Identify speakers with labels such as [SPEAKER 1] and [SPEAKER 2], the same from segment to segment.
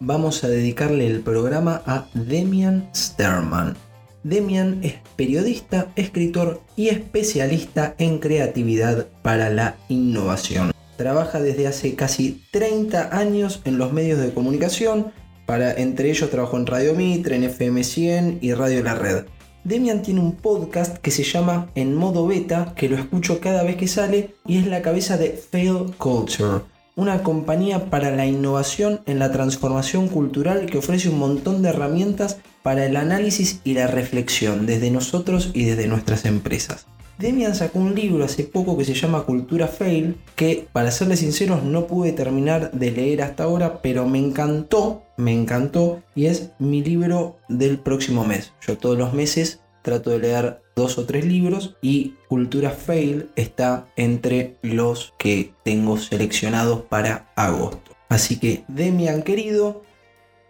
[SPEAKER 1] Vamos a dedicarle el programa a Demian Sterman. Demian es periodista, escritor y especialista en creatividad para la innovación. Trabaja desde hace casi 30 años en los medios de comunicación, para, entre ellos trabajó en Radio Mitre, en FM 100 y Radio La Red. Demian tiene un podcast que se llama En modo beta, que lo escucho cada vez que sale y es la cabeza de Fail Culture, una compañía para la innovación en la transformación cultural que ofrece un montón de herramientas para el análisis y la reflexión desde nosotros y desde nuestras empresas. Demian sacó un libro hace poco que se llama Cultura Fail, que para serles sinceros no pude terminar de leer hasta ahora, pero me encantó, me encantó y es mi libro del próximo mes. Yo todos los meses trato de leer dos o tres libros y Cultura Fail está entre los que tengo seleccionados para agosto. Así que Demian querido,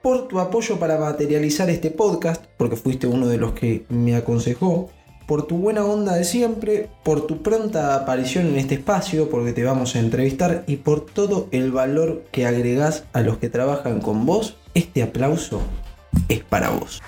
[SPEAKER 1] por tu apoyo para materializar este podcast, porque fuiste uno de los que me aconsejó, por tu buena onda de siempre, por tu pronta aparición en este espacio, porque te vamos a entrevistar y por todo el valor que agregás a los que trabajan con vos, este aplauso es para vos.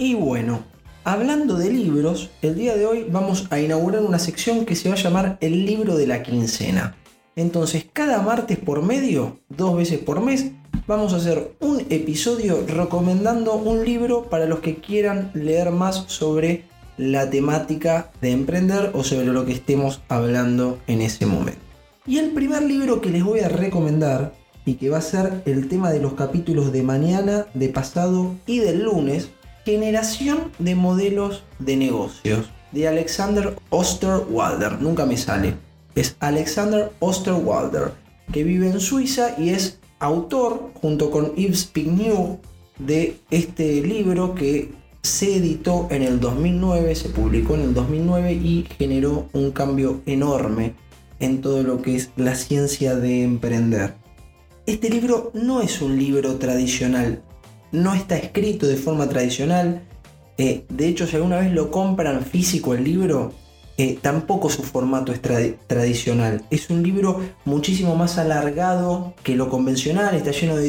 [SPEAKER 1] Y bueno, hablando de libros, el día de hoy vamos a inaugurar una sección que se va a llamar el libro de la quincena. Entonces, cada martes por medio, dos veces por mes, vamos a hacer un episodio recomendando un libro para los que quieran leer más sobre la temática de emprender o sobre lo que estemos hablando en ese momento. Y el primer libro que les voy a recomendar y que va a ser el tema de los capítulos de mañana, de pasado y del lunes, Generación de modelos de negocios, de Alexander Osterwalder, nunca me sale, es Alexander Osterwalder, que vive en Suiza y es autor, junto con Yves Pignou, de este libro que se editó en el 2009, se publicó en el 2009 y generó un cambio enorme en todo lo que es la ciencia de emprender. Este libro no es un libro tradicional, no está escrito de forma tradicional. Eh, de hecho, si alguna vez lo compran físico el libro, eh, tampoco su formato es tradicional. Es un libro muchísimo más alargado que lo convencional, está lleno de,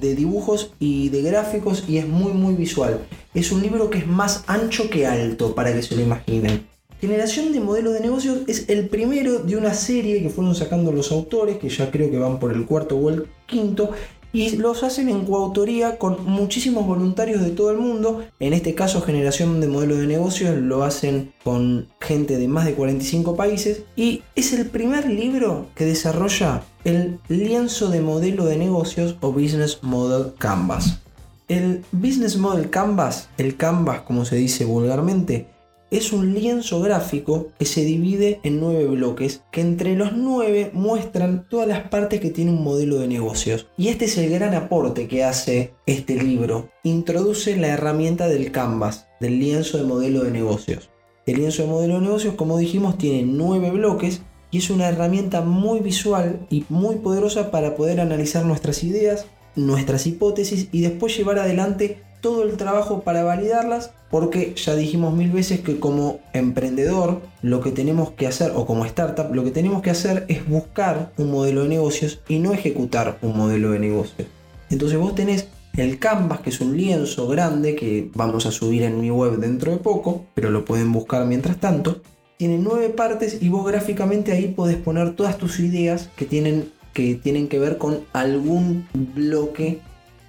[SPEAKER 1] de, dibujos y de gráficos y es muy muy visual. Es un libro que es más ancho que alto, para que se lo imaginen. Generación de modelos de negocios es el primero de una serie que fueron sacando los autores, que ya creo que van por el cuarto o el quinto, y los hacen en coautoría con muchísimos voluntarios de todo el mundo. En este caso, Generación de Modelos de Negocios lo hacen con gente de más de 45 países y es el primer libro que desarrolla el lienzo de modelo de negocios o Business Model Canvas. El Business Model Canvas, el Canvas como se dice vulgarmente, es un lienzo gráfico que se divide en nueve bloques que entre los nueve muestran todas las partes que tiene un modelo de negocios. Y este es el gran aporte que hace este libro. Introduce la herramienta del canvas, del lienzo de modelo de negocios. El lienzo de modelo de negocios, como dijimos, tiene nueve bloques y es una herramienta muy visual y muy poderosa para poder analizar nuestras ideas, nuestras hipótesis y después llevar adelante todo el trabajo para validarlas porque ya dijimos mil veces que como emprendedor lo que tenemos que hacer o como startup lo que tenemos que hacer es buscar un modelo de negocios y no ejecutar un modelo de negocios. Entonces vos tenés el Canvas, que es un lienzo grande que vamos a subir en mi web dentro de poco, pero lo pueden buscar mientras tanto. Tiene nueve partes y vos gráficamente ahí podés poner todas tus ideas que tienen que, tienen que ver con algún bloque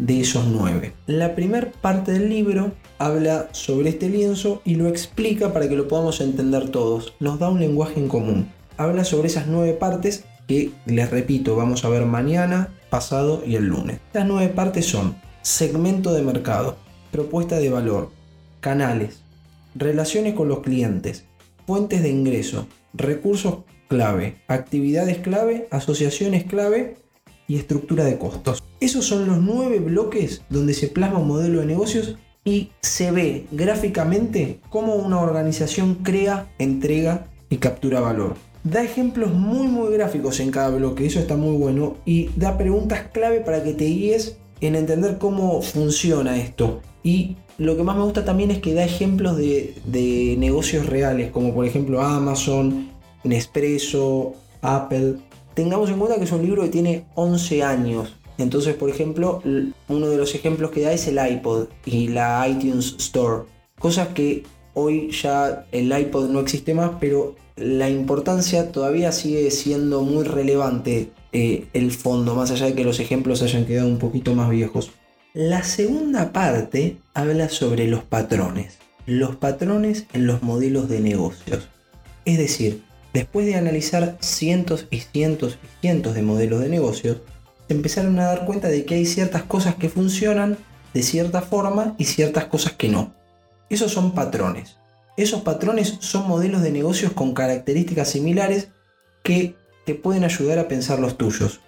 [SPEAKER 1] de esos nueve. La primera parte del libro habla sobre este lienzo y lo explica para que lo podamos entender todos. Nos da un lenguaje en común. Habla sobre esas nueve partes que, les repito, vamos a ver mañana, pasado y el lunes. Estas nueve partes son segmento de mercado, propuesta de valor, canales, relaciones con los clientes, fuentes de ingreso, recursos clave, actividades clave, asociaciones clave y estructura de costos. Esos son los nueve bloques donde se plasma un modelo de negocios y se ve gráficamente cómo una organización crea, entrega y captura valor. Da ejemplos muy muy gráficos en cada bloque, eso está muy bueno, y da preguntas clave para que te guíes en entender cómo funciona esto. Y lo que más me gusta también es que da ejemplos de, de negocios reales, como por ejemplo Amazon, Nespresso, Apple. Tengamos en cuenta que es un libro que tiene 11 años. Entonces, por ejemplo, uno de los ejemplos que da es el iPod y la iTunes Store. Cosas que hoy ya el iPod no existe más, pero la importancia todavía sigue siendo muy relevante eh, el fondo, más allá de que los ejemplos hayan quedado un poquito más viejos. La segunda parte habla sobre los patrones, los patrones en los modelos de negocios. Es decir, después de analizar cientos y cientos y cientos de modelos de negocios, se empezaron a dar cuenta de que hay ciertas cosas que funcionan de cierta forma y ciertas cosas que no. Esos son patrones. Esos patrones son modelos de negocios con características similares que te pueden ayudar a pensar los tuyos.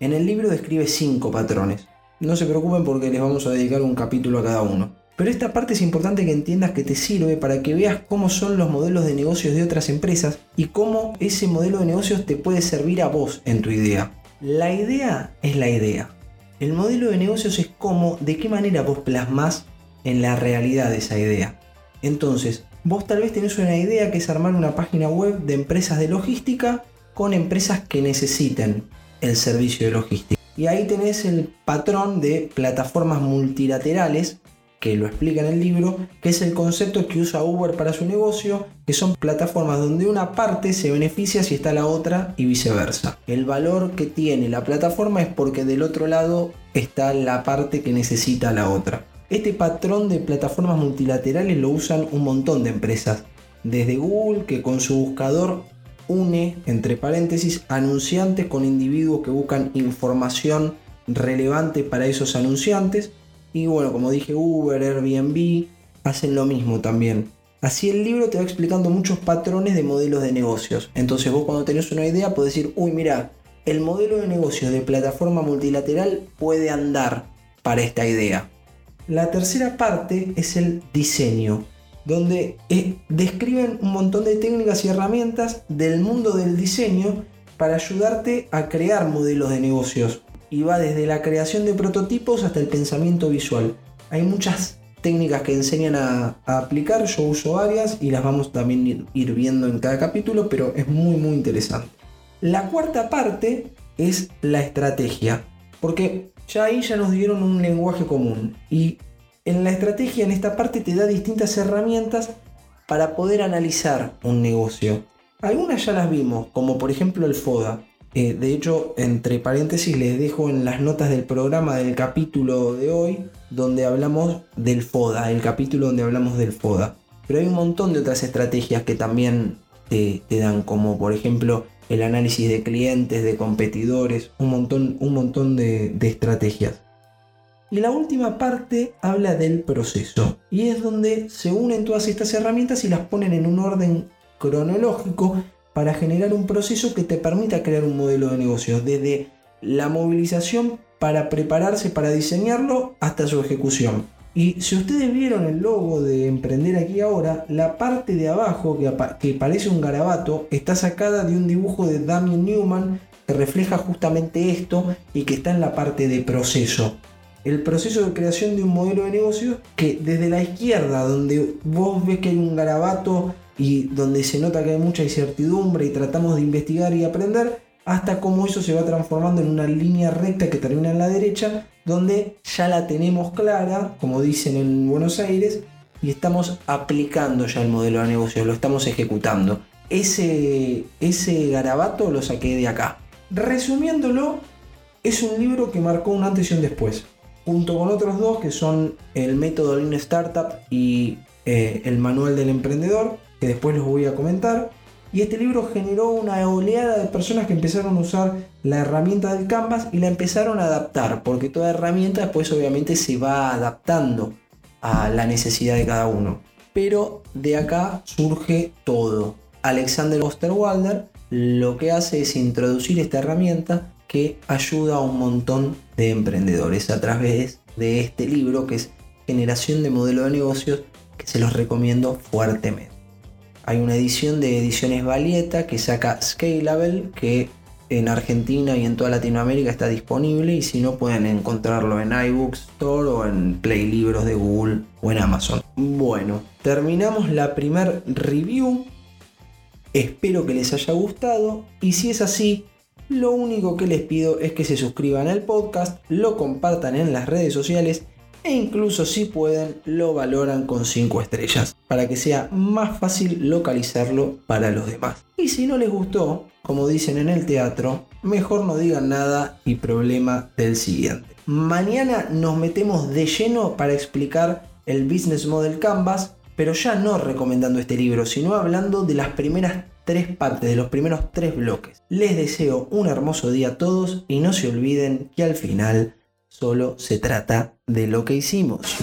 [SPEAKER 1] En el libro describe cinco patrones. No se preocupen porque les vamos a dedicar un capítulo a cada uno. Pero esta parte es importante que entiendas que te sirve para que veas cómo son los modelos de negocios de otras empresas y cómo ese modelo de negocios te puede servir a vos en tu idea. La idea es la idea. El modelo de negocios es cómo, de qué manera vos plasmas en la realidad esa idea. Entonces, vos tal vez tenés una idea que es armar una página web de empresas de logística con empresas que necesiten el servicio de logística. Y ahí tenés el patrón de plataformas multilaterales que lo explica en el libro, que es el concepto que usa Uber para su negocio, que son plataformas donde una parte se beneficia si está la otra y viceversa. El valor que tiene la plataforma es porque del otro lado está la parte que necesita la otra. Este patrón de plataformas multilaterales lo usan un montón de empresas, desde Google que con su buscador une, entre paréntesis, anunciantes con individuos que buscan información relevante para esos anunciantes. Y bueno, como dije, Uber, Airbnb hacen lo mismo también. Así el libro te va explicando muchos patrones de modelos de negocios. Entonces vos cuando tenés una idea podés decir, uy, mira, el modelo de negocios de plataforma multilateral puede andar para esta idea. La tercera parte es el diseño, donde eh, describen un montón de técnicas y herramientas del mundo del diseño para ayudarte a crear modelos de negocios. Y va desde la creación de prototipos hasta el pensamiento visual. Hay muchas técnicas que enseñan a, aplicar, yo uso varias y las vamos también ir viendo en cada capítulo, pero es muy muy interesante. La cuarta parte es la estrategia, porque ya ahí ya nos dieron un lenguaje común. Y en la estrategia, en esta parte, te da distintas herramientas para poder analizar un negocio. Algunas ya las vimos, como por ejemplo el FODA. Eh, de hecho, entre paréntesis, les dejo en las notas del programa del capítulo de hoy, donde hablamos del FODA, el capítulo donde hablamos del FODA. Pero hay un montón de otras estrategias que también te, dan, como por ejemplo el análisis de clientes, de competidores, un montón, un montón de, de estrategias. Y la última parte habla del proceso. Y es donde se unen todas estas herramientas y las ponen en un orden cronológico para generar un proceso que te permita crear un modelo de negocios. Desde la movilización para prepararse para diseñarlo hasta su ejecución. Y si ustedes vieron el logo de Emprender aquí ahora, la parte de abajo que, parece un garabato está sacada de un dibujo de Damien Newman que refleja justamente esto y que está en la parte de proceso. El proceso de creación de un modelo de negocio que desde la izquierda, donde vos ves que hay un garabato y donde se nota que hay mucha incertidumbre y tratamos de investigar y aprender, hasta cómo eso se va transformando en una línea recta que termina en la derecha, donde ya la tenemos clara, como dicen en Buenos Aires, y estamos aplicando ya el modelo de negocio, lo estamos ejecutando. Ese, ese garabato lo saqué de acá. Resumiéndolo, es un libro que marcó un antes y un después, junto con otros dos que son el método Lean Startup y eh, el manual del emprendedor, que después los voy a comentar. Y este libro generó una oleada de personas que empezaron a usar la herramienta del Canvas y la empezaron a adaptar, porque toda herramienta después obviamente se va adaptando a la necesidad de cada uno. Pero de acá surge todo. Alexander Osterwalder lo que hace es introducir esta herramienta que ayuda a un montón de emprendedores a través de este libro que es Generación de Modelo de Negocios que se los recomiendo fuertemente. Hay una edición de Ediciones Valieta que saca Scalable que en Argentina y en toda Latinoamérica está disponible y si no pueden encontrarlo en iBooks Store o en Play Libros de Google o en Amazon. Bueno, terminamos la primer review. Espero que les haya gustado y si es así, lo único que les pido es que se suscriban al podcast, lo compartan en las redes sociales e incluso si pueden lo valoran con 5 estrellas para que sea más fácil localizarlo para los demás. Y si no les gustó, como dicen en el teatro, mejor no digan nada y problema del siguiente. Mañana nos metemos de lleno para explicar el Business Model Canvas, pero ya no recomendando este libro, sino hablando de las primeras tres partes, de los primeros tres bloques. Les deseo un hermoso día a todos y no se olviden que al final solo se trata de lo que hicimos.